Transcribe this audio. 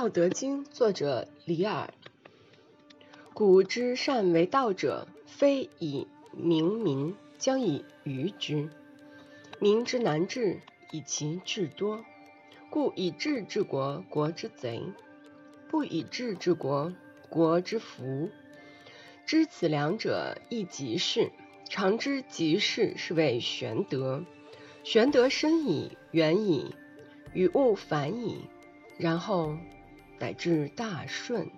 道德经》作者李耳。古之善为道者，非以明民，将以愚之。民之难治，以其智多。故以智治国，国之贼；不以智治国，国之福。知此两者，亦即是。常知即是，是谓玄德。玄德深矣，远矣，与物反矣，然后乃至大顺。